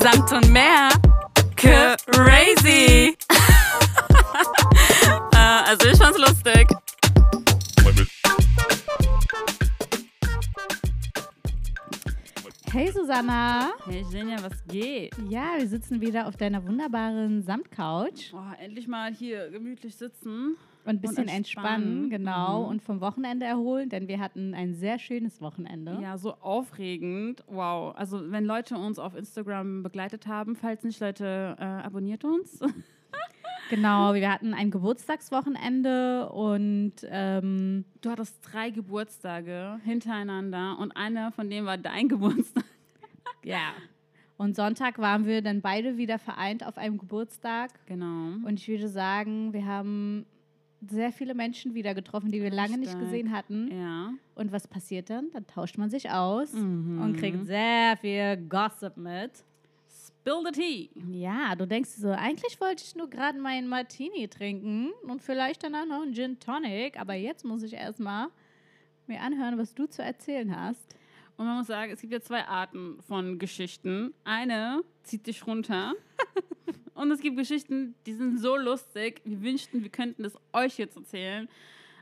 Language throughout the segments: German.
Samt und mehr. Crazy. äh, also ich fand's lustig. Hey Susanna. Hey Jenja, was geht? Ja, wir sitzen wieder auf deiner wunderbaren Samtcouch. Oh, endlich mal hier gemütlich sitzen. Und ein bisschen Und entspannen, entspannen. genau. Mhm. Und vom Wochenende erholen, denn wir hatten ein sehr schönes Wochenende. Ja, so aufregend. Wow. Also, wenn Leute uns auf Instagram begleitet haben, falls nicht, Leute, äh, abonniert uns. Genau, wir hatten ein Geburtstagswochenende und ähm, Du hattest drei Geburtstage hintereinander und einer von denen war dein Geburtstag. ja. Und Sonntag waren wir dann beide wieder vereint auf einem Geburtstag. Genau. Und ich würde sagen, wir haben sehr viele Menschen wieder getroffen, die wir lange nicht gesehen hatten. Ja. Und was passiert dann? Dann tauscht man sich aus Mhm. und kriegt sehr viel Gossip mit. Spill the tea. Ja, du denkst so, eigentlich wollte ich nur gerade meinen Martini trinken und vielleicht danach noch einen Gin Tonic, aber jetzt muss ich erstmal mir anhören, was du zu erzählen hast. Und man muss sagen, es gibt ja zwei Arten von Geschichten. Eine zieht dich runter. und es gibt Geschichten, die sind so lustig. Wir wünschten, wir könnten das euch jetzt erzählen.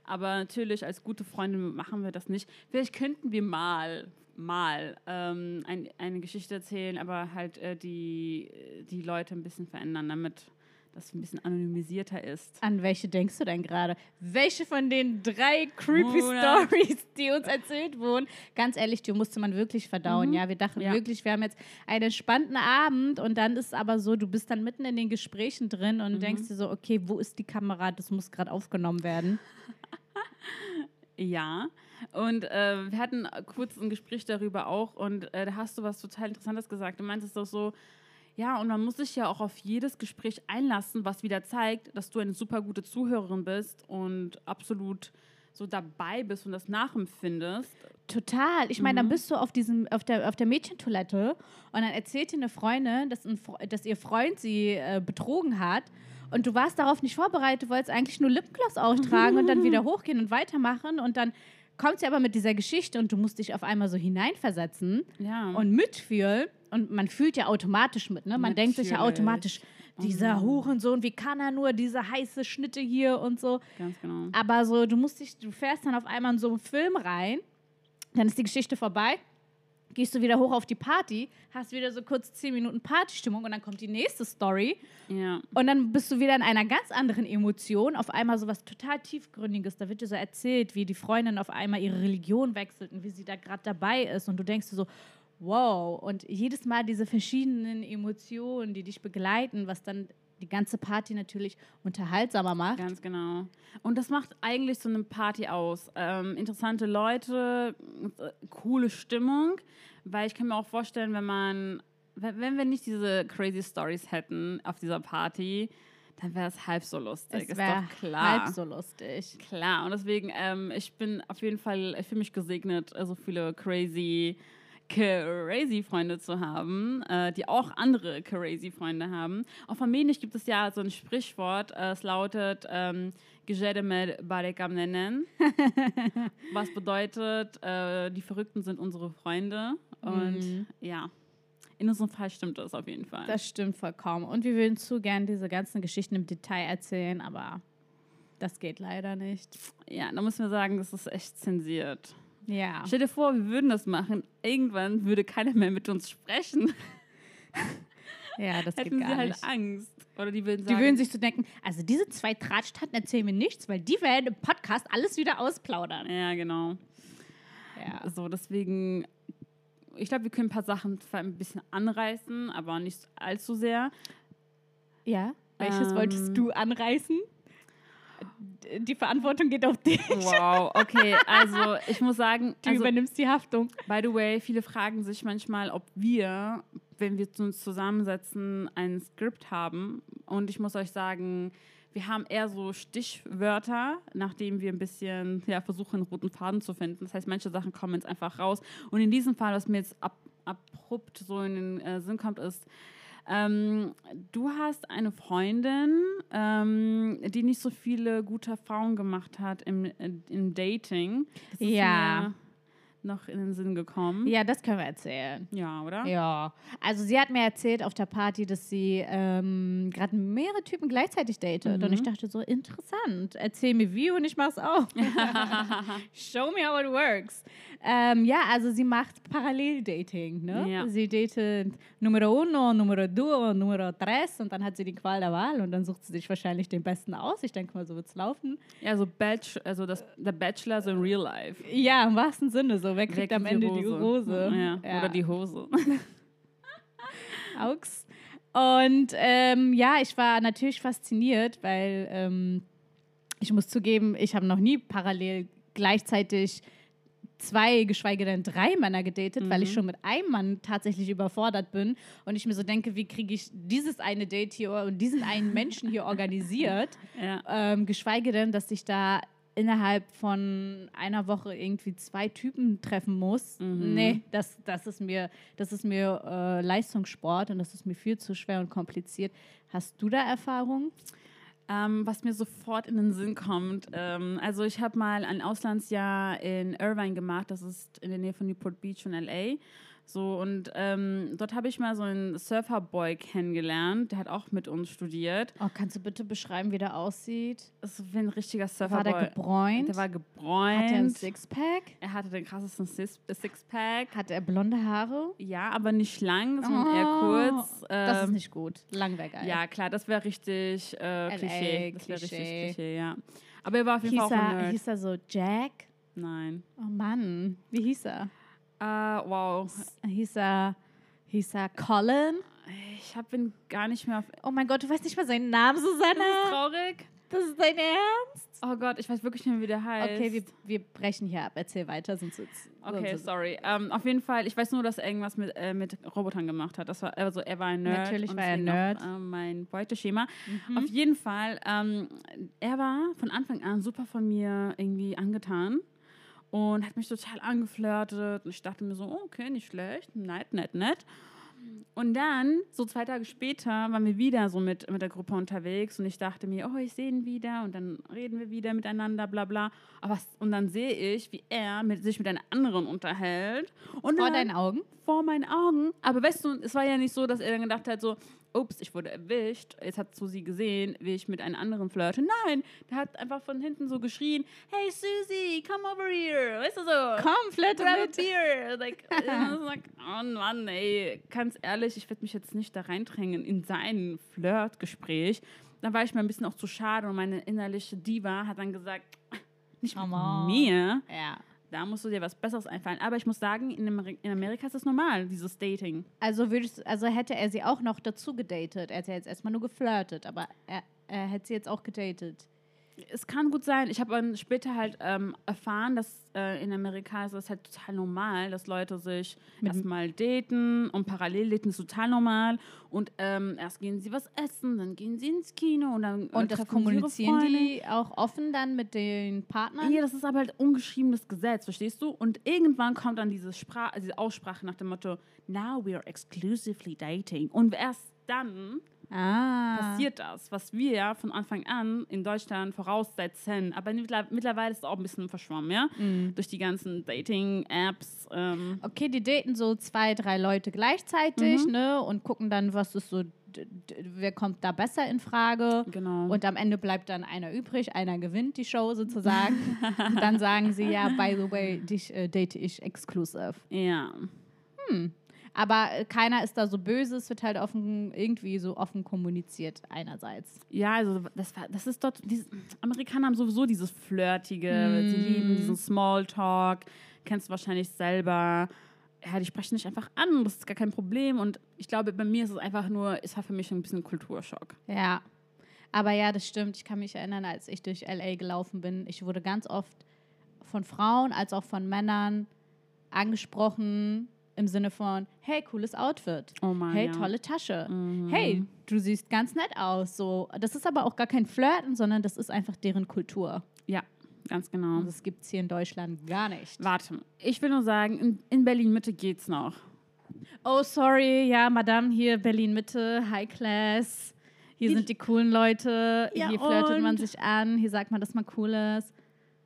Aber natürlich, als gute Freunde machen wir das nicht. Vielleicht könnten wir mal, mal ähm, ein, eine Geschichte erzählen, aber halt äh, die, die Leute ein bisschen verändern, damit das ein bisschen anonymisierter ist. An welche denkst du denn gerade? Welche von den drei creepy Oder- Stories, die uns erzählt wurden? Ganz ehrlich, die musste man wirklich verdauen. Ja, wir dachten Ja. wirklich, wir haben jetzt einen entspannten Abend und dann ist es aber so, du bist dann mitten in den Gesprächen drin und denkst dir so, okay, wo ist die Kamera? Das muss gerade aufgenommen werden. Ja, und äh, wir hatten kurz ein Gespräch darüber auch und äh, da hast du was total Interessantes gesagt. Du meintest doch so, ja, und man muss sich ja auch auf jedes Gespräch einlassen, was wieder zeigt, dass du eine super gute Zuhörerin bist und absolut so dabei bist und das nachempfindest. Total. Ich meine, dann bist du auf, diesem, auf, der, auf der Mädchentoilette und dann erzählt dir eine Freundin, dass, ein, dass ihr Freund sie äh, betrogen hat. Und du warst darauf nicht vorbereitet, du wolltest eigentlich nur Lipgloss auftragen und dann wieder hochgehen und weitermachen. Und dann kommt sie aber mit dieser Geschichte und du musst dich auf einmal so hineinversetzen Ja. und mitfühlen. Und man fühlt ja automatisch mit, ne? Man denkt sich ja Natürlich. automatisch, dieser Hurensohn, wie kann er nur, diese heiße Schnitte hier und so. Ganz genau. Aber so, du musst dich, du fährst dann auf einmal in so einen Film rein, dann ist die Geschichte vorbei, gehst du wieder hoch auf die Party, hast wieder so kurz zehn Minuten Partystimmung und dann kommt die nächste Story Ja. und dann bist du wieder in einer ganz anderen Emotion, auf einmal so was total tiefgründiges, da wird dir so erzählt, wie die Freundin auf einmal ihre Religion wechselt und wie sie da gerade dabei ist und du denkst dir so, wow, und jedes Mal diese verschiedenen Emotionen, die dich begleiten, was dann die ganze Party natürlich unterhaltsamer macht. Ganz genau. Und das macht eigentlich so eine Party aus. Ähm, interessante Leute, äh, coole Stimmung, weil ich kann mir auch vorstellen, wenn man, wenn wir nicht diese crazy Stories hätten auf dieser Party, dann wäre es halb so lustig. Es wäre klar. halb so lustig. Klar, und deswegen, ähm, ich bin auf jeden Fall, ich fühle mich gesegnet, äh, so viele crazy, crazy Freunde zu haben, äh, die auch andere crazy Freunde haben. Auf Armenisch gibt es ja so ein Sprichwort, äh, es lautet ähm, "Gejede med barekam nenen", was bedeutet, äh, die Verrückten sind unsere Freunde. Und ja, in unserem Fall stimmt das auf jeden Fall. Das stimmt vollkommen. Und wir würden zu gern diese ganzen Geschichten im Detail erzählen, aber das geht leider nicht. ja, da müssen wir sagen, das ist echt zensiert. Ja. Stell dir vor, wir würden das machen. Irgendwann würde keiner mehr mit uns sprechen. Ja, das geht Hätten sie gar halt nicht. Angst. Oder die würden Die sagen, würden sich so denken, also diese zwei Tratschtaten erzählen mir nichts, weil die werden im Podcast alles wieder ausplaudern. ja, genau. Ja. So, deswegen, ich glaube, wir können ein paar Sachen zwar ein bisschen anreißen, aber nicht allzu sehr. Ja? Welches Ähm. wolltest du anreißen? Die Verantwortung geht auf dich. Wow, okay, also ich muss sagen, Du also, übernimmst die Haftung. by the way, viele fragen sich manchmal, ob wir, wenn wir uns zusammensetzen, ein Skript haben. Und ich muss euch sagen, wir haben eher so Stichwörter, nachdem wir ein bisschen ja, versuchen, einen roten Faden zu finden. Das heißt, manche Sachen kommen jetzt einfach raus. Und in diesem Fall, was mir jetzt ab, abrupt so in den äh, Sinn kommt, ist, ähm, du hast eine Freundin, ähm, die nicht so viele gute Erfahrungen gemacht hat im, im Dating. Das Ja. Noch in den Sinn gekommen? Ja, das können wir erzählen. Ja, oder? Ja, also sie hat mir erzählt auf der Party, dass sie ähm, gerade mehrere Typen gleichzeitig datet. Und ich dachte so, interessant, erzähl mir wie und ich mach's auch. Show me how it works. Ähm, ja, also sie macht Paralleldating. Ne? Ja. Sie datet Numero uno, Numero due, Numero tres und dann hat sie die Qual der Wahl und dann sucht sie sich wahrscheinlich den besten aus. Ich denke mal, so wird's laufen. Ja, so Batch, also das, der Bachelor so in real life. Ja, im wahrsten Sinne so. Wer kriegt Wer am Ende die Rose? Ja. Ja. Oder die Hose. Augs. Und ähm, ja, ich war natürlich fasziniert, weil ähm, ich muss zugeben, ich habe noch nie parallel gleichzeitig zwei, geschweige denn drei Männer gedatet, weil ich schon mit einem Mann tatsächlich überfordert bin und ich mir so denke, wie kriege ich dieses eine Date hier und diesen einen Menschen hier organisiert, Ja. ähm, geschweige denn, dass ich da innerhalb von einer Woche irgendwie zwei Typen treffen muss. Nee, das, das ist mir, das ist mir äh, Leistungssport und das ist mir viel zu schwer und kompliziert. Hast du da Erfahrung? Ähm, was mir sofort in den Sinn kommt, ähm, also ich habe mal ein Auslandsjahr in Irvine gemacht, das ist in der Nähe von Newport Beach und LA. So, und ähm, dort habe ich mal so einen Surferboy kennengelernt, der hat auch mit uns studiert. Oh, kannst du bitte beschreiben, wie der aussieht? Das ist wie ein richtiger War Surferboy. der gebräunt? Der war Hat gebräunt. er ein Sixpack? er hatte den krassesten Sixpack. Hat er blonde Haare? Ja, aber nicht lang, sondern eher Oh, kurz. Das ist Ähm, nicht gut. Lang wäre geil. Ja, klar, das wäre richtig äh, Klischee. Das wäre richtig Klischee. Ja. Aber er war auf jeden Hieß Fall auch ein er, Nerd. hieß er so Jack? Nein. Oh Mann, wie hieß er? Äh, wow. Hieß er, hieß er Colin? Ich habe ihn gar nicht mehr auf. Oh mein Gott, du weißt nicht mal seinen Namen, Das ist Susanne? traurig. Das ist dein Ernst? Oh Gott, ich weiß wirklich nicht mehr, wie der heißt. Okay, wir, wir brechen hier ab. Erzähl weiter, sonst wird's- Okay, sonst- sorry. Ähm, auf jeden Fall, ich weiß nur, dass er irgendwas mit, äh, mit Robotern gemacht hat. Das war, also er war ein Nerd. Natürlich war er deswegen Nerd. Auch, äh, mein Beuteschema. Mhm. Auf jeden Fall, ähm, er war von Anfang an super von mir irgendwie angetan und hat mich total angeflirtet. Und ich dachte mir so, okay, nicht schlecht, nett, nett, nett. Und dann, so zwei Tage später, waren wir wieder so mit, mit der Gruppe unterwegs und ich dachte mir, oh, ich sehe ihn wieder und dann reden wir wieder miteinander, bla bla. Aber, was- und dann sehe ich, wie er mit, sich mit einer anderen unterhält. Und Vor deinen Augen? vor meinen Augen. Aber weißt du, es war ja nicht so, dass er dann gedacht hat, so, ups, ich wurde erwischt. Jetzt hat Susi gesehen, wie ich mit einem anderen flirte. Nein, der hat einfach von hinten so geschrien, hey Susi, come over here. Weißt du so? Komm, flirte Grab a mit. beer. Like, like, oh Mann, ey, ganz ehrlich, ich werde mich jetzt nicht da reindrängen in sein Flirtgespräch. Dann war ich mir ein bisschen auch zu schade und meine innerliche Diva hat dann gesagt, nicht mit Come on. mir. Ja. Da musst du dir was Besseres einfallen. Aber ich muss sagen, in, Ameri in Amerika ist das normal, dieses Dating. Also, würdest, also hätte er sie auch noch dazu gedatet. Er ja jetzt erstmal nur geflirtet, aber er, er hätte sie jetzt auch gedatet. Es kann gut sein. Ich habe dann später halt ähm, erfahren, dass äh, in Amerika ist es halt total normal, dass Leute sich erstmal daten und parallel daten ist total normal. Und ähm, erst gehen sie was essen, dann gehen sie ins Kino und dann äh, Und das kommunizieren die auch offen dann mit den Partnern? Ja, das ist aber halt ungeschriebenes Gesetz, verstehst du? Und irgendwann kommt dann diese, Spra diese Aussprache nach dem Motto, now we are exclusively dating. Und erst dann Ah. passiert das, was wir ja von Anfang an in Deutschland voraussetzen. Aber mittler- mittlerweile ist es auch ein bisschen verschwommen, ja? Mhm. Durch die ganzen Dating-Apps. Ähm, Okay, die daten so zwei, drei Leute gleichzeitig, Mhm. ne? Und gucken dann, was ist so, wer kommt da besser in Frage. genau. Und am Ende bleibt dann einer übrig, einer gewinnt die Show sozusagen. und dann sagen sie, ja, by the way, dich äh, date ich exklusiv. ja. Aber äh, keiner ist da so böse, es wird halt offen, irgendwie so offen kommuniziert einerseits. Ja, also das, war, das ist dort, diese, Amerikaner haben sowieso dieses Flirtige, sie Mm. lieben diesen Smalltalk, kennst du wahrscheinlich selber. Ja, die sprechen dich einfach an, das ist gar kein Problem. Und ich glaube, bei mir ist es einfach nur, es war für mich ein bisschen Kulturschock. Ja. Aber ja, das stimmt. Ich kann mich erinnern, als ich durch LA gelaufen bin, ich wurde ganz oft von Frauen als auch von Männern angesprochen im Sinne von, hey, cooles Outfit. Oh Mann, hey, ja. tolle Tasche. Mhm. Hey, du siehst ganz nett aus. So, das ist aber auch gar kein Flirten, sondern das ist einfach deren Kultur. Ja, ganz genau. Und das gibt es hier in Deutschland gar nicht. Warte, ich will nur sagen, in, in Berlin-Mitte geht's noch. Oh, sorry, ja, Madame, hier Berlin-Mitte, High Class. Hier Ich- sind die coolen Leute. Ja, hier flirtet man und? sich an. Hier sagt man, dass man cool ist.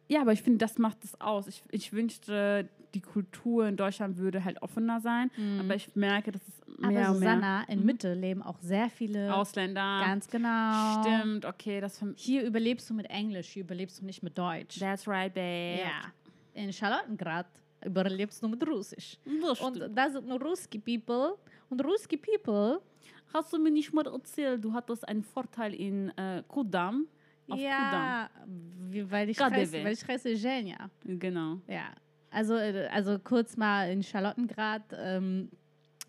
Ja, aber ich finde, das macht es aus. Ich, ich wünschte, die Kultur in Deutschland würde halt offener sein. Mhm. Aber ich merke, dass es mehr Aber Susanna, mehr. in mhm. Mitte leben auch sehr viele Ausländer. Ganz genau. Stimmt, okay. Das hier überlebst du mit Englisch, hier überlebst du nicht mit Deutsch. That's right, babe. Ja. In Charlottengrad überlebst du mit Russisch. Das und da sind nur Ruski People. Und Ruski People. Hast du mir nicht mal erzählt, du hattest einen Vorteil in äh, Kudam? Auf ja, Kudam. Wie, weil ich heiße Genia. Genau. Ja, also, äh, also kurz mal in Charlottengrad, ähm,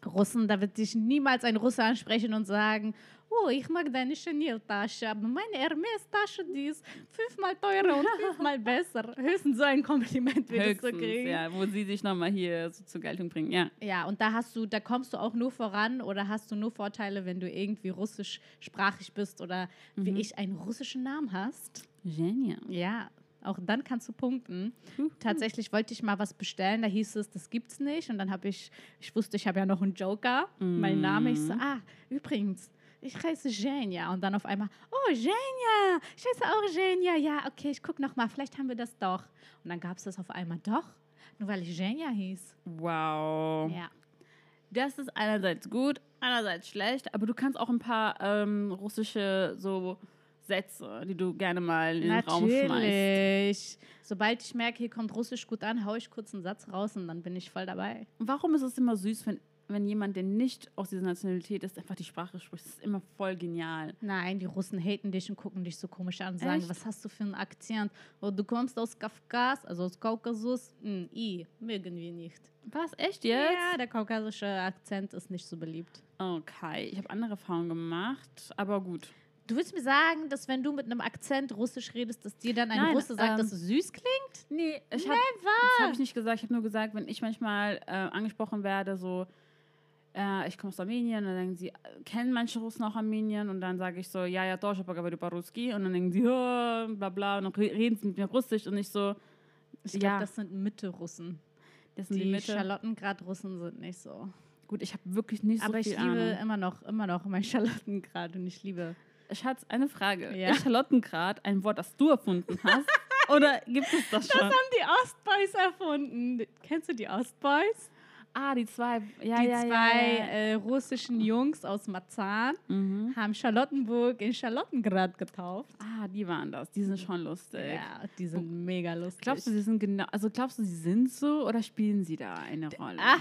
Russen, da wird dich niemals ein Russe ansprechen und sagen, oh, ich mag deine Chanel-Tasche, aber meine Hermes-Tasche, die ist fünfmal teurer und fünfmal besser. Höchstens so ein Kompliment würdest du kriegen. ja, wo sie sich nochmal hier so zur Geltung bringen. Ja. Ja, und da hast du, da kommst du auch nur voran oder hast du nur Vorteile, wenn du irgendwie russischsprachig bist oder wie ich einen russischen Namen hast. Genial. Ja, auch dann kannst du punkten. Tatsächlich wollte ich mal was bestellen, da hieß es, das gibt's nicht. Und dann habe ich, ich wusste, ich habe ja noch einen Joker, mein Name. Ich so, ah, übrigens, ich heiße Genia. Und dann auf einmal, oh, Genia, ich heiße auch Genia. Ja, okay, ich gucke noch mal, vielleicht haben wir das doch. Und dann gab es das auf einmal doch, nur weil ich Genia hieß. Wow. Ja. Das ist einerseits gut, einerseits schlecht, aber du kannst auch ein paar ähm, russische so Sätze, die du gerne mal in den Raum schmeißt. Natürlich. Sobald ich merke, hier kommt Russisch gut an, haue ich kurz einen Satz raus und dann bin ich voll dabei. Warum ist es immer süß, wenn, wenn jemand, der nicht aus dieser Nationalität ist, einfach die Sprache spricht? Das ist immer voll genial. Nein, die Russen haten dich und gucken dich so komisch an und sagen, Echt? was hast du für einen Akzent? Oh, du kommst aus Kafkas, also aus Kaukasus. Hm, I, mögen wir nicht. Was? Echt jetzt? Ja, der kaukasische Akzent ist nicht so beliebt. Okay, ich habe andere Erfahrungen gemacht, aber gut. Du willst mir sagen, dass wenn du mit einem Akzent Russisch redest, dass dir dann ein Nein, Russe sagt, ähm, dass es süß klingt? Nee, ich hab, das habe ich nicht gesagt. Ich habe nur gesagt, wenn ich manchmal äh, angesprochen werde, so, äh, ich komme aus Armenien, dann denken sie, kennen manche Russen auch Armenien? Und dann sage ich so, ja, ja, doch, ich habe über Ruski. Und dann denken sie, oh, bla, bla, und dann reden sie mit mir Russisch. Und ich so, ich glaube, das sind Mitte-Russen. Die, die Mitte. Charlottengrad-Russen sind nicht so. Gut, ich habe wirklich nicht so Aber viel Aber ich liebe Ahnung. immer noch, immer noch mein Charlottengrad und ich liebe Schatz, eine Frage. Ja. Ist Charlottengrad ein Wort, das du erfunden hast? Oder gibt es das schon? haben die Ostboys erfunden. Kennst du die Ostboys? ah, die zwei. Ja, die ja, zwei ja. Äh, russischen Jungs aus Marzahn Mhm. haben Charlottenburg in Charlottengrad getauft. Ah, die waren das. Die sind schon lustig. Ja, die sind mega lustig. Glaubst du, sie sind genau, also glaubst du, sie sind so oder spielen sie da eine Rolle? Ah,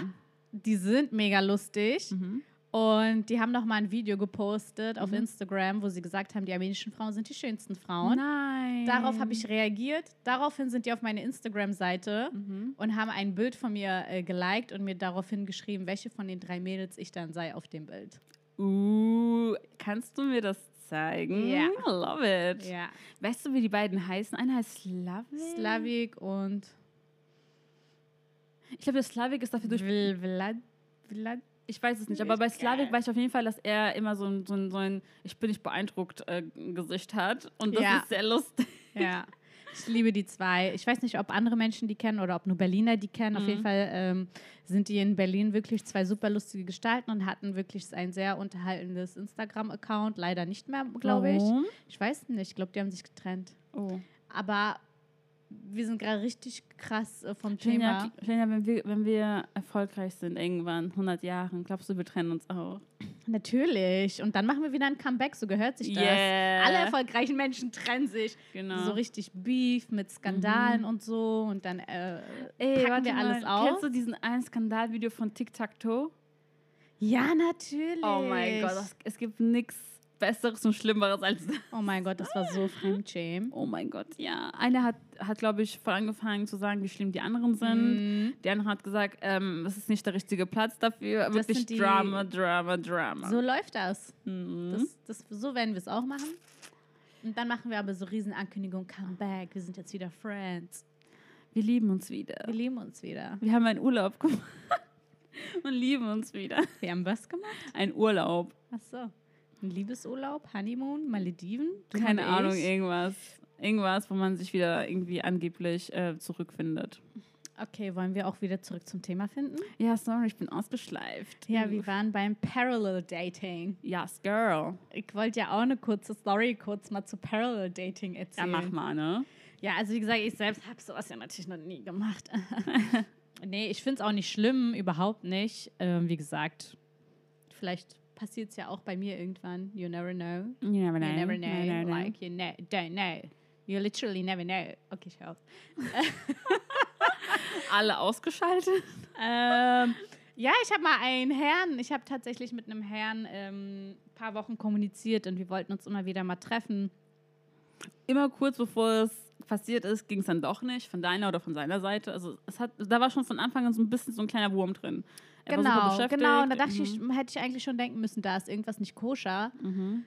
die sind mega lustig. Mhm. Und die haben noch mal ein Video gepostet auf Instagram, wo sie gesagt haben, die armenischen Frauen sind die schönsten Frauen. Nein. Darauf habe ich reagiert. Daraufhin sind die auf meine Instagram-Seite Mhm. und haben ein Bild von mir äh, geliked und mir daraufhin geschrieben, welche von den drei Mädels ich dann sei auf dem Bild. Uh, kannst du mir das zeigen? Ja. I love it. Ja. Weißt du, wie die beiden heißen? Einer heißt Slavik. Slavik und Ich glaube, der Slavik ist dafür durch. Vlad, Vlad. Ich weiß es nicht, aber bei Slavik weiß ich auf jeden Fall, dass er immer so ein, so ein, so ein Ich bin nicht beeindruckt äh, Gesicht hat. Und das Ja. ist sehr lustig. Ja. Ich liebe die zwei. Ich weiß nicht, ob andere Menschen die kennen oder ob nur Berliner die kennen. Auf jeden Fall ähm, sind die in Berlin wirklich zwei super lustige Gestalten und hatten wirklich ein sehr unterhaltendes Instagram-Account. Leider nicht mehr, glaube ich. Ich weiß nicht. Ich glaube, die haben sich getrennt. Oh. Aber wir sind gerade richtig krass äh, vom Thema. Genia, wenn wir, wenn wir erfolgreich sind, irgendwann, 100 Jahren, glaubst du, wir trennen uns auch? Natürlich. Und dann machen wir wieder ein Comeback. So gehört sich das. Yeah. Alle erfolgreichen Menschen trennen sich. Genau. So richtig Beef mit Skandalen und so. Und dann äh, Ey, packen wir alles mal. Kennst auf. du diesen einen Skandalvideo von Tic Tac Toe? Ja, natürlich. Oh mein Gott, es gibt nichts Besseres und Schlimmeres als das. Oh mein Gott, das war so Fremdschämen. Oh mein Gott, ja. Einer hat, hat glaube ich, voll angefangen zu sagen, wie schlimm die anderen sind. Mhm. Der andere hat gesagt, ähm, das ist nicht der richtige Platz dafür. Das Wirklich die- Drama, Drama, Drama. So läuft das. mhm. das, das so werden wir es auch machen. Und dann machen wir aber so riesen Ankündigung, Comeback, wir sind jetzt wieder Friends. Wir lieben uns wieder. Wir lieben uns wieder. Wir haben einen Urlaub gemacht und lieben uns wieder. Wir haben was gemacht? Ein Urlaub. Ach so. Ein Liebesurlaub, Honeymoon, Malediven? Du Keine Ahnung, ich? irgendwas. Irgendwas, wo man sich wieder irgendwie angeblich äh, zurückfindet. Okay, wollen wir auch wieder zurück zum Thema finden? Ja, sorry, ich bin ausgeschleift. Ja, wir waren beim Parallel Dating. Yes, girl. Ich wollte ja auch eine kurze Story kurz mal zu Parallel Dating Ja, erzählen. mach mal, ne? Ja, also wie gesagt, ich selbst habe sowas ja natürlich noch nie gemacht. Nee, ich finde es auch nicht schlimm, überhaupt nicht. Ähm, wie gesagt, vielleicht passiert es ja auch bei mir irgendwann. You never know. You never know. You never know. You never know. Like, you ne don't know. You literally never know. Okay, ich hör auf. Alle ausgeschaltet. ähm, ja, ich habe mal einen Herrn, ich habe tatsächlich mit einem Herrn ähm, ein paar Wochen kommuniziert und wir wollten uns immer wieder mal treffen. Immer kurz bevor es passiert ist, ging es dann doch nicht, von deiner oder von seiner Seite. Also es hat, da war schon von Anfang an so ein bisschen so ein kleiner Wurm drin. Er Genau, genau. Und da dachte Mhm. ich, hätte ich eigentlich schon denken müssen, da ist irgendwas nicht koscher. Mhm.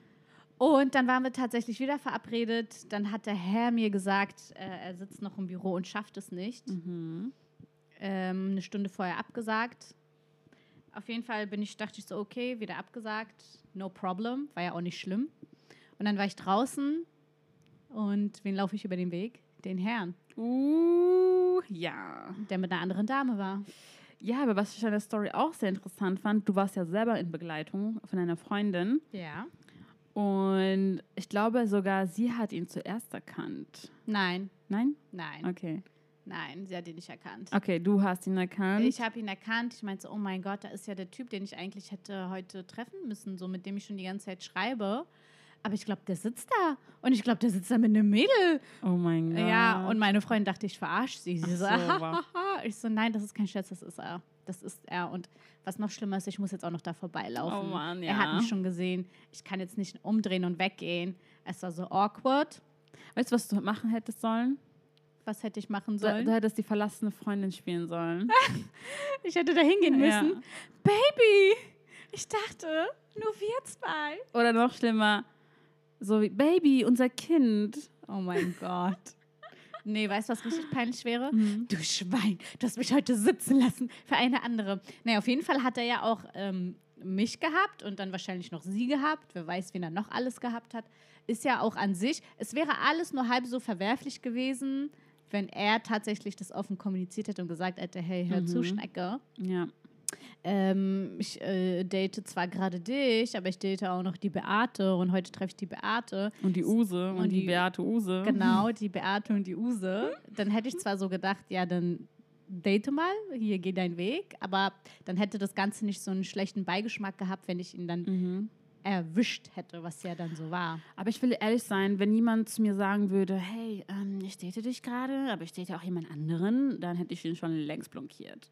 Und dann waren wir tatsächlich wieder verabredet. Dann hat der Herr mir gesagt, äh, er sitzt noch im Büro und schafft es nicht. Mhm. Ähm, eine Stunde vorher abgesagt. Auf jeden Fall bin ich, dachte ich so, okay, wieder abgesagt. No problem. War ja auch nicht schlimm. Und dann war ich draußen und wen laufe ich über den Weg? Den Herrn, Uh, ja. der mit einer anderen Dame war. Ja, aber was ich an der Story auch sehr interessant fand, du warst ja selber in Begleitung von einer Freundin Ja. und ich glaube sogar, sie hat ihn zuerst erkannt. Nein, Nein? nein, Okay. nein, sie hat ihn nicht erkannt. Okay, du hast ihn erkannt. Ich habe ihn erkannt. Ich meinte, oh mein Gott, da ist ja der Typ, den ich eigentlich hätte heute treffen müssen, so mit dem ich schon die ganze Zeit schreibe. Aber ich glaube, der sitzt da. Und ich glaube, der sitzt da mit einem Mädel. oh mein Gott. Ja, und meine Freundin dachte, ich verarsche sie. Sie so, so, wow. ich so, nein, das ist kein Scherz, das ist er. Das ist er. Und was noch schlimmer ist, ich muss jetzt auch noch da vorbeilaufen. Oh Mann, Er hat ja. mich schon gesehen. Ich kann jetzt nicht umdrehen und weggehen. Es war so awkward. Weißt du, was du machen hättest sollen? Was hätte ich machen Du, sollen? du hättest die verlassene Freundin spielen sollen. Ich hätte da hingehen Ja. müssen. Baby, ich dachte, nur wir zwei. Oder noch schlimmer, so wie Baby, unser Kind. Oh mein Gott. Nee, weißt du, was richtig peinlich wäre? Mhm. Du Schwein, du hast mich heute sitzen lassen für eine andere. Naja, auf jeden Fall hat er ja auch ähm, mich gehabt und dann wahrscheinlich noch sie gehabt. Wer weiß, wen er noch alles gehabt hat. Ist ja auch an sich, es wäre alles nur halb so verwerflich gewesen, wenn er tatsächlich das offen kommuniziert hätte und gesagt hätte, hey, hör zu, Mhm. Schnecke. Ja. Ähm, ich äh, date zwar gerade dich, aber ich date auch noch die Beate und heute treffe ich die Beate. Und die Use und, Und die, die- Beate Use. Genau, die Beate und die Use. Dann hätte ich zwar so gedacht, ja, dann date mal, hier geh dein Weg, aber dann hätte das Ganze nicht so einen schlechten Beigeschmack gehabt, wenn ich ihn dann Mhm. erwischt hätte, was ja dann so war. Aber ich will ehrlich sein, wenn jemand zu mir sagen würde, hey, ähm, ich date dich gerade, aber ich date auch jemand anderen, dann hätte ich ihn schon längst blockiert.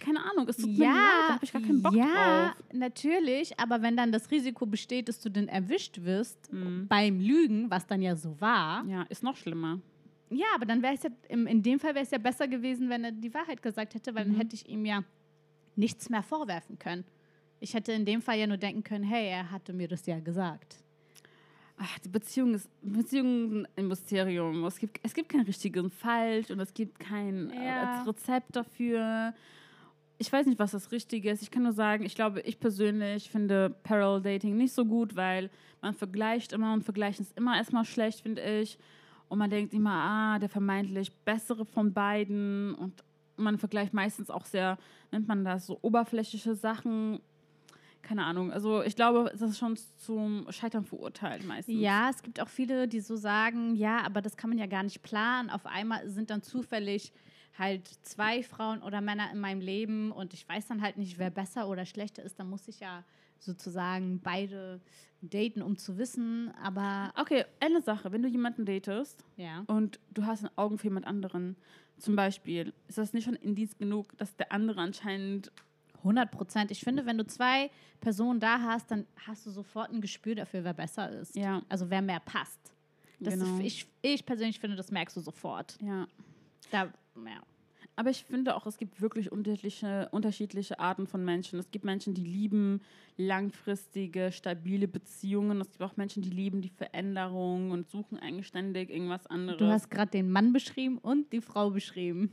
Keine Ahnung, es tut mir leid, da habe ich gar keinen Bock ja, drauf. natürlich, aber wenn dann das Risiko besteht, dass du dann erwischt wirst Mhm. beim Lügen, was dann ja so war, Ja, ist noch schlimmer. Ja, aber dann wäre es ja, in dem Fall wäre es ja besser gewesen, wenn er die Wahrheit gesagt hätte, weil Mhm. dann hätte ich ihm ja nichts mehr vorwerfen können. Ich hätte in dem Fall ja nur denken können, hey, er hatte mir das ja gesagt. Ach, die Beziehung ist Beziehung ein Mysterium. Es gibt, es gibt kein richtiges und falsch und es gibt kein Ja. äh, Rezept dafür. Ich weiß nicht, was das Richtige ist. Ich kann nur sagen, ich glaube, ich persönlich finde Parallel Dating nicht so gut, weil man vergleicht immer und vergleichen ist immer erstmal schlecht, finde ich. Und man denkt immer, ah, der vermeintlich bessere von beiden. Und man vergleicht meistens auch sehr, nennt man das, so oberflächliche Sachen. Keine Ahnung. Also ich glaube, das ist schon zum Scheitern verurteilt meistens. Ja, es gibt auch viele, die so sagen, ja, aber das kann man ja gar nicht planen. Auf einmal sind dann zufällig halt zwei Frauen oder Männer in meinem Leben und ich weiß dann halt nicht, wer besser oder schlechter ist. Dann muss ich ja sozusagen beide daten, um zu wissen. Aber Okay, eine Sache. Wenn du jemanden datest ja. und du hast ein Augen für jemand anderen, zum Beispiel, ist das nicht schon Indiz genug, dass der andere anscheinend 100 Prozent. Ich finde, wenn du zwei Personen da hast, dann hast du sofort ein Gespür dafür, wer besser ist. Ja. Also wer mehr passt. Das Genau. ist, ich, ich persönlich finde, das merkst du sofort. Ja. Da, ja. Aber ich finde auch, es gibt wirklich unterschiedliche, unterschiedliche Arten von Menschen. Es gibt Menschen, die lieben langfristige, stabile Beziehungen. Es gibt auch Menschen, die lieben die Veränderung und suchen eigentlich ständig irgendwas anderes. Du hast gerade den Mann beschrieben und die Frau beschrieben.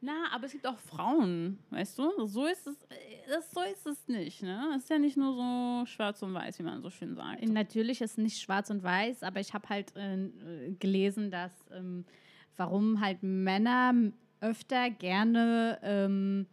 Na, aber es gibt auch Frauen, weißt du? So ist es, äh, das, so ist es nicht, ne? Es ist ja nicht nur so schwarz und weiß, wie man so schön sagt. Natürlich ist nicht schwarz und weiß, aber ich habe halt äh, gelesen, dass ähm, warum halt Männer öfter gerne ähm,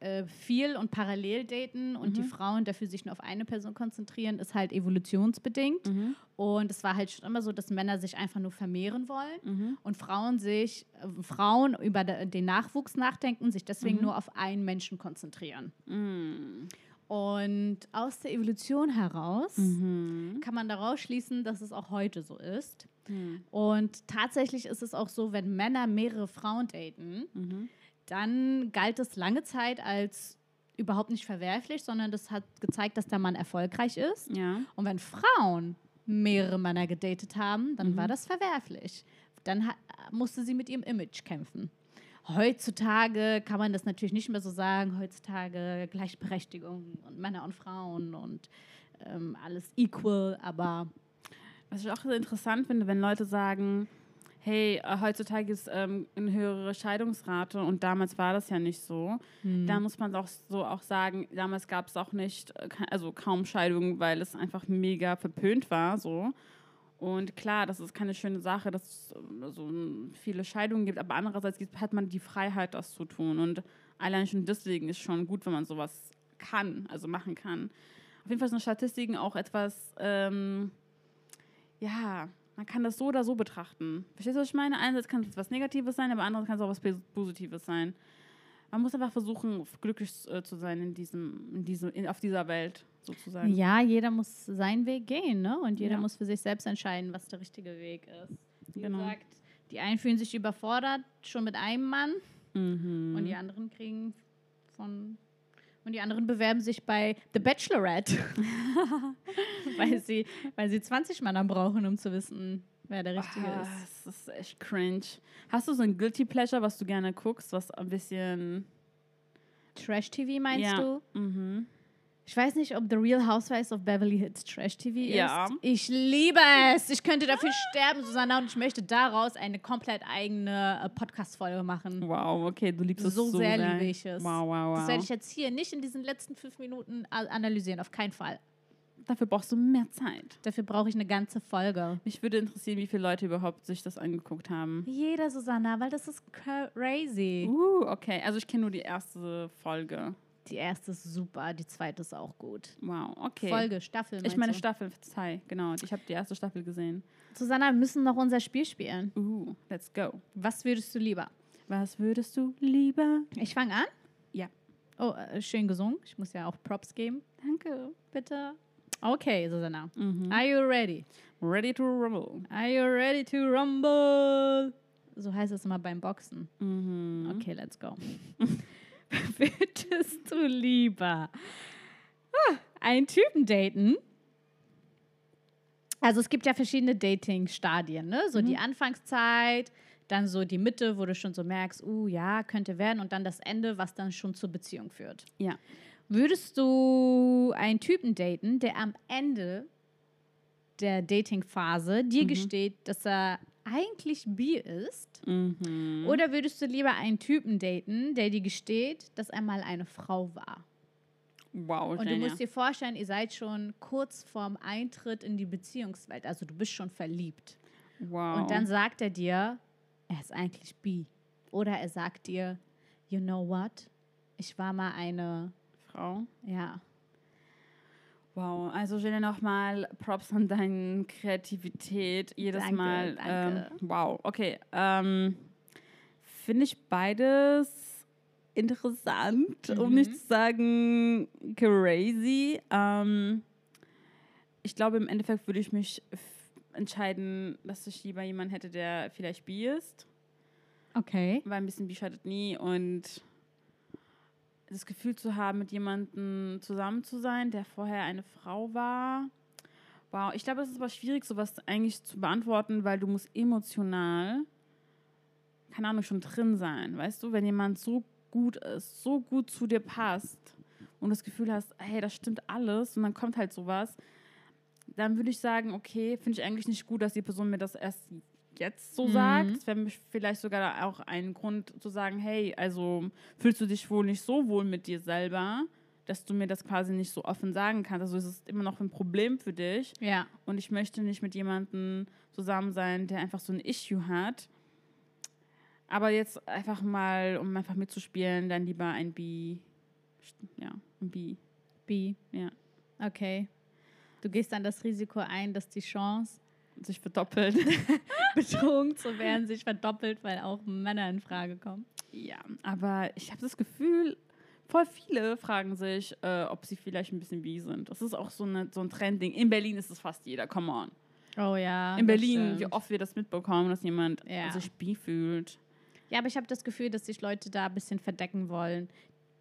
äh, viel und parallel daten und die Mhm. Frauen dafür sich nur auf eine Person konzentrieren, ist halt evolutionsbedingt. Mhm. Und es war halt schon immer so, dass Männer sich einfach nur vermehren wollen Mhm. und Frauen sich, äh, Frauen über de, den Nachwuchs nachdenken, sich deswegen Mhm. nur auf einen Menschen konzentrieren. Mhm. Und aus der Evolution heraus Mhm. kann man daraus schließen, dass es auch heute so ist. Mhm. Und tatsächlich ist es auch so, wenn Männer mehrere Frauen daten, Mhm. dann galt es lange Zeit als überhaupt nicht verwerflich, sondern das hat gezeigt, dass der Mann erfolgreich ist. Ja. Und wenn Frauen mehrere Männer gedatet haben, dann Mhm. war das verwerflich. Dann musste sie mit ihrem Image kämpfen. Heutzutage kann man das natürlich nicht mehr so sagen. Heutzutage Gleichberechtigung und Männer und Frauen und ähm, alles equal, aber Was ich auch sehr interessant finde, wenn Leute sagen, hey, äh, heutzutage ist ähm, eine höhere Scheidungsrate und damals war das ja nicht so. Da muss man auch so auch sagen, damals gab es auch nicht, äh, also kaum Scheidungen, weil es einfach mega verpönt war so. Und klar, das ist keine schöne Sache, dass es äh, so ähm, viele Scheidungen gibt, aber andererseits hat man die Freiheit, das zu tun. Und allein schon deswegen ist schon gut, wenn man sowas kann, also machen kann. Auf jeden Fall sind Statistiken auch etwas, ähm, ja, man kann das so oder so betrachten. Verstehst du, was ich meine? Einerseits kann es was Negatives sein, aber andererseits kann es auch was Pos- Positives sein. Man muss einfach versuchen, glücklich äh, zu sein in diesem, in diesem, in, auf dieser Welt, sozusagen. ja, jeder muss seinen Weg gehen, ne? Und jeder Ja. muss für sich selbst entscheiden, was der richtige Weg ist. Wie Genau. gesagt, die einen fühlen sich überfordert schon mit einem Mann Mhm. und die anderen kriegen von und die anderen bewerben sich bei The Bachelorette, weil sie weil sie 20 Männer brauchen, um zu wissen, wer der richtige Ah, ist. Das ist echt cringe. Hast du so ein Guilty Pleasure, was du gerne guckst, was ein bisschen. Trash TV meinst Ja. du? Mhm. Ich weiß nicht, ob The Real Housewives of Beverly Hills Trash TV Ja. ist. Ich liebe es. Ich könnte dafür sterben, Susanna, und ich möchte daraus eine komplett eigene äh, Podcast-Folge machen. Wow, okay, du liebst es So so, sehr liebe ich es. Wow, wow, wow. Das werde ich jetzt hier nicht in diesen letzten fünf Minuten analysieren, auf keinen Fall. Dafür brauchst du mehr Zeit. Dafür brauche ich eine ganze Folge. Mich würde interessieren, wie viele Leute überhaupt sich das angeguckt haben. Jeder, Susanna, weil das ist crazy. Uh, okay. Also ich kenne nur die erste Folge. Die erste ist super, die zweite ist auch gut. Wow, okay. Folge, Staffel. Ich meine du? Staffel 2, genau. Ich habe die erste Staffel gesehen. Susanna, wir müssen noch unser Spiel spielen. Uh, let's go. Was würdest du lieber? Was würdest du lieber? Ich fange an? Ja. Oh, äh, schön gesungen. Ich muss ja auch Props geben. Danke. Bitte. Okay, Susanna. Mhm. Are you ready? Ready to rumble. Are you ready to rumble? So heißt es immer beim Boxen. Mhm. Okay, let's go. Würdest du lieber ah, einen Typen daten? Also es gibt ja verschiedene Dating-Stadien, ne? So die Anfangszeit, dann so die Mitte, wo du schon so merkst, uh ja, könnte werden, und dann das Ende, was dann schon zur Beziehung führt. Ja. Würdest du einen Typen daten, der am Ende der Dating-Phase dir Mhm. gesteht, dass er eigentlich bi ist? Mhm. Oder würdest du lieber einen Typen daten, der dir gesteht, dass er mal eine Frau war? Wow, Und du musst dir vorstellen, ihr seid schon kurz vorm Eintritt in die Beziehungswelt. Also du bist schon verliebt. Wow. Und dann sagt er dir, er ist eigentlich bi. Oder er sagt dir, you know what? Ich war mal eine, Frau. ja, Wow, also Jenny nochmal Props an deine Kreativität. Jedes Danke, Mal. danke. Ähm, wow, okay. Ähm, Finde ich beides interessant, um Mhm. nicht zu sagen crazy. Ähm, ich glaube, im Endeffekt würde ich mich entscheiden, dass ich lieber jemanden hätte, der vielleicht bi ist. okay. weil ein bisschen bi schadet nie und das Gefühl zu haben, mit jemandem zusammen zu sein, der vorher eine Frau war. Wow, ich glaube, es ist aber schwierig, sowas eigentlich zu beantworten, weil du musst emotional, keine Ahnung, schon drin sein, weißt du? Wenn jemand so gut ist, so gut zu dir passt und das Gefühl hast, hey, das stimmt alles und dann kommt halt sowas, dann würde ich sagen, okay, finde ich eigentlich nicht gut, dass die Person mir das erst jetzt so Mhm. sagt. Wäre vielleicht sogar auch ein Grund zu sagen, hey, also fühlst du dich wohl nicht so wohl mit dir selber, dass du mir das quasi nicht so offen sagen kannst. Also es ist immer noch ein Problem für dich Ja. und ich möchte nicht mit jemandem zusammen sein, der einfach so ein Issue hat. Aber jetzt einfach mal, um einfach mitzuspielen, dann lieber ein Bi ja, ein B. B. Ja. Okay. Du gehst dann das Risiko ein, dass die Chance, Sich verdoppelt. betrogen zu werden, sich verdoppelt, weil auch Männer in Frage kommen. ja, aber ich habe das Gefühl, voll viele fragen sich, äh, ob sie vielleicht ein bisschen bi sind. Das ist auch so, eine, so ein Trendding. In Berlin ist es fast jeder, come on. Oh ja. In Berlin, wie stimmt. oft wir das mitbekommen, dass jemand Ja. sich bi fühlt. Ja, aber ich habe das Gefühl, dass sich Leute da ein bisschen verdecken wollen.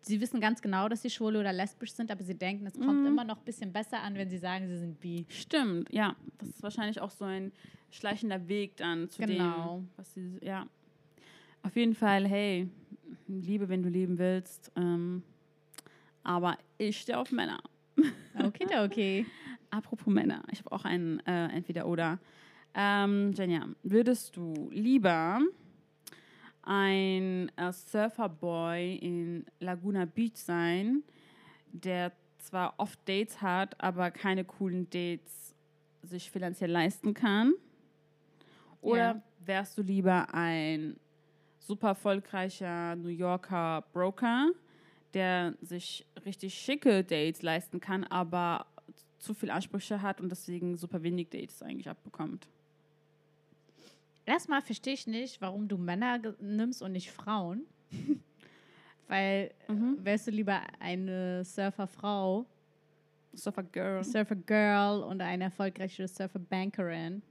Sie wissen ganz genau, dass sie schwul oder lesbisch sind, aber sie denken, es kommt Mhm. immer noch ein bisschen besser an, wenn sie sagen, sie sind bi. Stimmt, ja. Das ist wahrscheinlich auch so ein schleichender Weg dann zu Genau. dem, was sie, ja. Auf jeden Fall, hey, liebe, wenn du leben willst. Ähm, aber ich stehe auf Männer. Okay, okay. Apropos Männer, ich habe auch einen äh, Entweder-Oder. Ähm, Jenja, würdest du lieber ein äh, Surferboy in Laguna Beach sein, der zwar oft Dates hat, aber keine coolen Dates sich finanziell leisten kann? Oder wärst du lieber ein super erfolgreicher New Yorker Broker, der sich richtig schicke Dates leisten kann, aber zu viel Ansprüche hat und deswegen super wenig Dates eigentlich abbekommt? Erstmal verstehe ich nicht, warum du Männer nimmst und nicht Frauen. Weil Mhm. wärst du lieber eine Surferfrau, Surfer Girl. Surfer-Girl und eine erfolgreiche Surfer-Bankerin.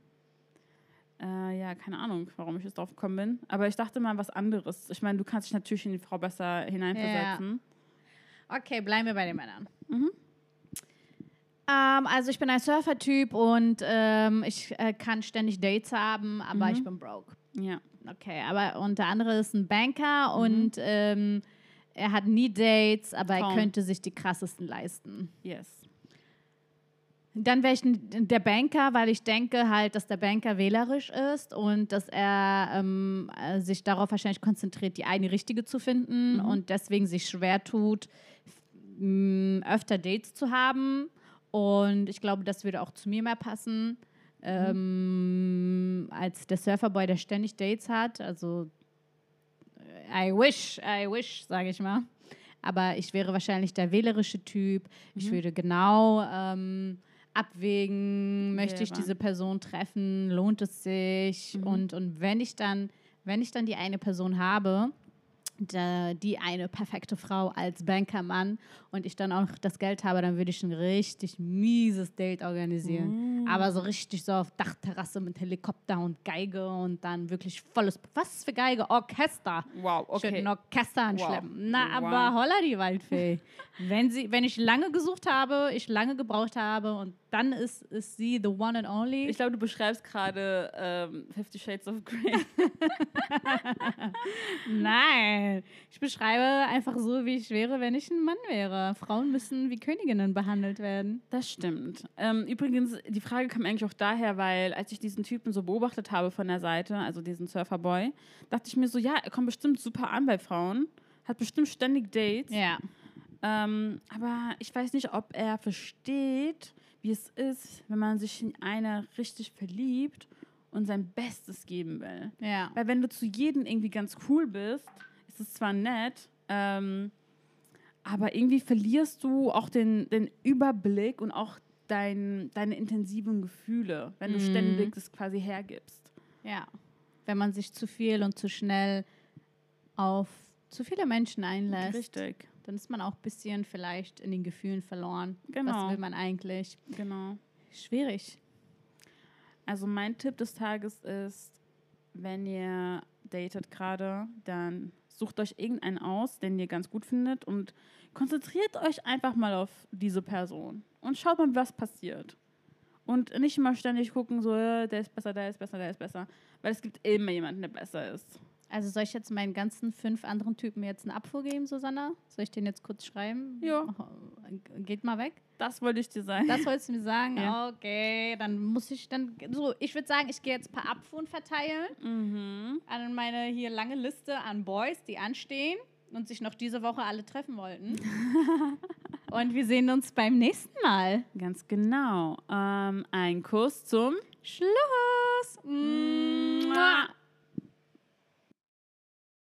Äh, ja, keine Ahnung, warum ich jetzt drauf gekommen bin. Aber ich dachte mal was anderes. Ich meine, du kannst dich natürlich in die Frau besser hineinversetzen. Okay, bleiben wir bei den Männern. Mhm. Ähm, also ich bin ein Surfer-Typ und ähm, ich äh, kann ständig Dates haben, aber Mhm. ich bin broke. Ja. Okay, aber und der andere ist ein Banker Mhm. und ähm, er hat nie Dates, aber Traum. er könnte sich die krassesten leisten. Yes. Dann wäre ich der Banker, weil ich denke halt, dass der Banker wählerisch ist und dass er ähm, äh, sich darauf wahrscheinlich konzentriert, die eine richtige zu finden Mhm. und deswegen sich schwer tut, öfter Dates zu haben. Und ich glaube, das würde auch zu mir mehr passen. Ähm, als der Surferboy, der ständig Dates hat. Also, äh, I wish, I wish, sage ich mal. Aber ich wäre wahrscheinlich der wählerische Typ. Ich würde genau ähm, abwägen, möchte ich diese Person treffen, lohnt es sich? Mhm. Und, und wenn ich dann, wenn ich dann die eine Person habe, die eine perfekte Frau als Bankermann und ich dann auch das Geld habe, dann würde ich ein richtig mieses Date organisieren. Mm. Aber so richtig so auf Dachterrasse mit Helikopter und Geige und dann wirklich volles, was für Geige? Orchester. Wow, Ich okay. ein Orchester anschleppen. Na, Wow. aber holla die Waldfee. wenn, sie, wenn ich lange gesucht habe, ich lange gebraucht habe und dann ist, ist sie the one and only. Ich glaube, du beschreibst gerade ähm, Fifty Shades of Grey. Nein, ich beschreibe einfach so, wie ich wäre, wenn ich ein Mann wäre. Frauen müssen wie Königinnen behandelt werden. Das stimmt. Ähm, übrigens, die Frage kam eigentlich auch daher, weil als ich diesen Typen so beobachtet habe von der Seite, also diesen Surferboy, dachte ich mir so, ja, er kommt bestimmt super an bei Frauen, hat bestimmt ständig Dates. Ja. Ähm, aber ich weiß nicht, ob er versteht, wie es ist, wenn man sich in eine richtig verliebt und sein Bestes geben will. Ja. Weil wenn du zu jedem irgendwie ganz cool bist, ist es zwar nett, ähm, aber irgendwie verlierst du auch den, den Überblick und auch dein, deine intensiven Gefühle, wenn du Mhm. ständig das quasi hergibst. Ja. Wenn man sich zu viel und zu schnell auf zu viele Menschen einlässt, Richtig, dann ist man auch ein bisschen vielleicht in den Gefühlen verloren. Genau. Was will man eigentlich? genau. Schwierig. Also mein Tipp des Tages ist, wenn ihr datet gerade, dann sucht euch irgendeinen aus, den ihr ganz gut findet und konzentriert euch einfach mal auf diese Person und schaut mal, was passiert. Und nicht immer ständig gucken, so, äh, der ist besser, der ist besser, der ist besser. Weil es gibt immer jemanden, der besser ist. Also soll ich jetzt meinen ganzen fünf anderen Typen jetzt eine Abfuhr geben, Susanna? Soll ich den jetzt kurz schreiben? Ja. Geht mal weg. Das wollte ich dir sagen. Das wolltest du mir sagen? Ja. Okay, dann muss ich dann so, ich würde sagen, ich gehe jetzt ein paar Abfuhren verteilen mhm. an meine hier lange Liste an Boys, die anstehen und sich noch diese Woche alle treffen wollten. und wir sehen uns beim nächsten Mal. Ganz genau. Ähm, ein Kuss zum Schluss. Mua.